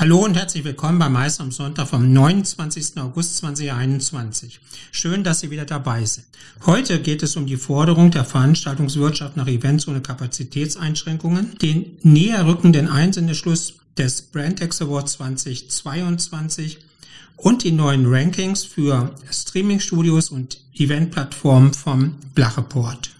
Hallo und herzlich willkommen bei Mais am Sonntag vom 29. August 2021. Schön, dass Sie wieder dabei sind. Heute geht es um die Forderung der Veranstaltungswirtschaft nach Events ohne Kapazitätseinschränkungen, den näher rückenden Einsendeschluss des Brandex Award 2022 und die neuen Rankings für Streamingstudios und Eventplattformen vom Blacheport.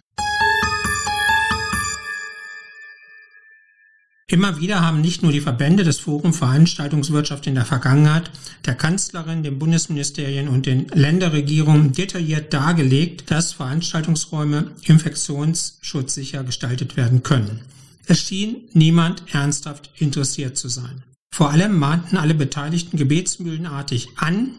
Immer wieder haben nicht nur die Verbände des Forum Veranstaltungswirtschaft in der Vergangenheit der Kanzlerin, den Bundesministerien und den Länderregierungen detailliert dargelegt, dass Veranstaltungsräume infektionsschutzsicher gestaltet werden können. Es schien niemand ernsthaft interessiert zu sein. Vor allem mahnten alle Beteiligten gebetsmühlenartig an,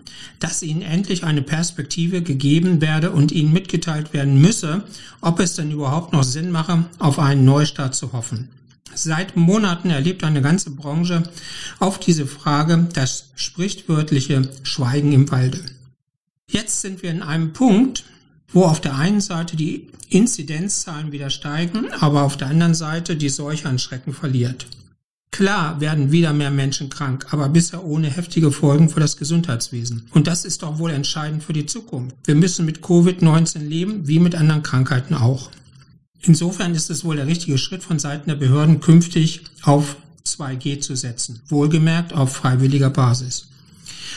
dass ihnen endlich eine Perspektive gegeben werde und ihnen mitgeteilt werden müsse, ob es denn überhaupt noch Sinn mache, auf einen Neustart zu hoffen. Seit Monaten erlebt eine ganze Branche auf diese Frage das sprichwörtliche Schweigen im Walde. Jetzt sind wir in einem Punkt, wo auf der einen Seite die Inzidenzzahlen wieder steigen, aber auf der anderen Seite die Seuche an Schrecken verliert. Klar werden wieder mehr Menschen krank, aber bisher ohne heftige Folgen für das Gesundheitswesen. Und das ist doch wohl entscheidend für die Zukunft. Wir müssen mit Covid-19 leben, wie mit anderen Krankheiten auch. Insofern ist es wohl der richtige Schritt von Seiten der Behörden, künftig auf 2G zu setzen, wohlgemerkt auf freiwilliger Basis.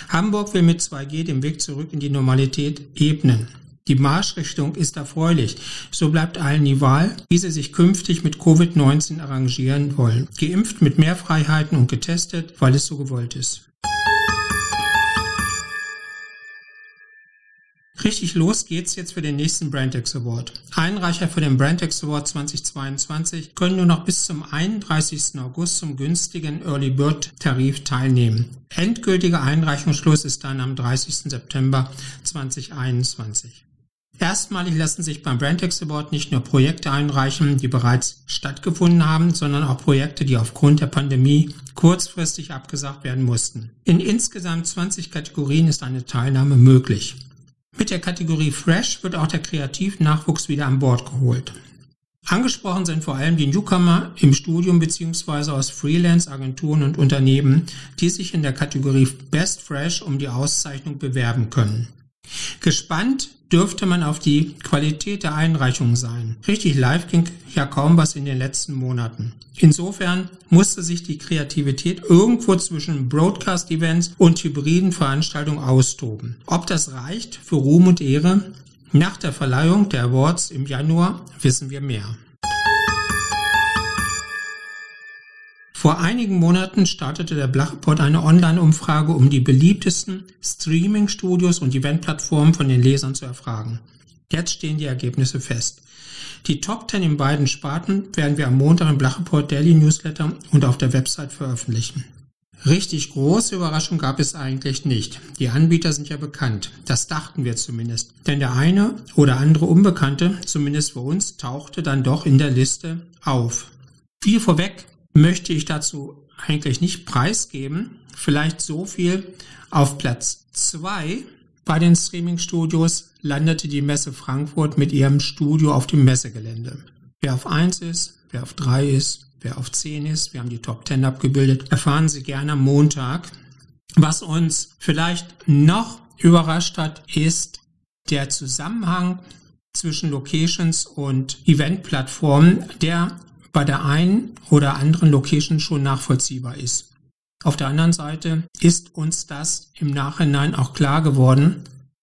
Hamburg will mit 2G den Weg zurück in die Normalität ebnen. Die Marschrichtung ist erfreulich. So bleibt allen die Wahl, wie sie sich künftig mit Covid-19 arrangieren wollen. Geimpft mit mehr Freiheiten und getestet, weil es so gewollt ist. Richtig los geht's jetzt für den nächsten Brandex Award. Einreicher für den Brandex Award 2022 können nur noch bis zum 31. August zum günstigen Early Bird Tarif teilnehmen. Endgültiger Einreichungsschluss ist dann am 30. September 2021. Erstmalig lassen sich beim Brandex Award nicht nur Projekte einreichen, die bereits stattgefunden haben, sondern auch Projekte, die aufgrund der Pandemie kurzfristig abgesagt werden mussten. In insgesamt 20 Kategorien ist eine Teilnahme möglich. Mit der Kategorie Fresh wird auch der Kreativnachwuchs wieder an Bord geholt. Angesprochen sind vor allem die Newcomer im Studium beziehungsweise aus Freelance-Agenturen und Unternehmen, die sich in der Kategorie Best Fresh um die Auszeichnung bewerben können. Gespannt dürfte man auf die Qualität der Einreichungen sein. Richtig live ging ja kaum was in den letzten Monaten. Insofern musste sich die Kreativität irgendwo zwischen Broadcast-Events und hybriden Veranstaltungen austoben. Ob das reicht für Ruhm und Ehre? Nach der Verleihung der Awards im Januar wissen wir mehr. Vor einigen Monaten startete der Blacheport eine Online-Umfrage, um die beliebtesten Streaming-Studios und Eventplattformen von den Lesern zu erfragen. Jetzt stehen die Ergebnisse fest. Die Top 10 in beiden Sparten werden wir am Montag im Blacheport Daily Newsletter und auf der Website veröffentlichen. Richtig große Überraschung gab es eigentlich nicht. Die Anbieter sind ja bekannt. Das dachten wir zumindest. Denn der eine oder andere Unbekannte, zumindest für uns, tauchte dann doch in der Liste auf. Viel vorweg, möchte ich dazu eigentlich nicht preisgeben. Vielleicht so viel. Auf Platz zwei bei den Streaming-Studios landete die Messe Frankfurt mit ihrem Studio auf dem Messegelände. Wer auf eins ist, wer auf drei ist, wer auf zehn ist, wir haben die Top 10 abgebildet, erfahren Sie gerne am Montag. Was uns vielleicht noch überrascht hat, ist der Zusammenhang zwischen Locations und Eventplattformen, der bei der einen oder anderen Location schon nachvollziehbar ist. Auf der anderen Seite ist uns das im Nachhinein auch klar geworden,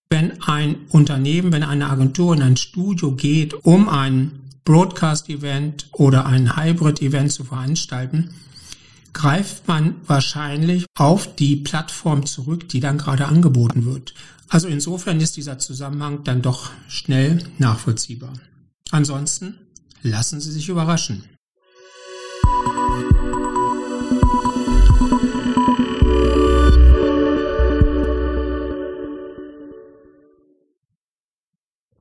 wenn ein Unternehmen, wenn eine Agentur in ein Studio geht, um ein Broadcast-Event oder ein Hybrid-Event zu veranstalten, greift man wahrscheinlich auf die Plattform zurück, die dann gerade angeboten wird. Also insofern ist dieser Zusammenhang dann doch schnell nachvollziehbar. Ansonsten lassen Sie sich überraschen.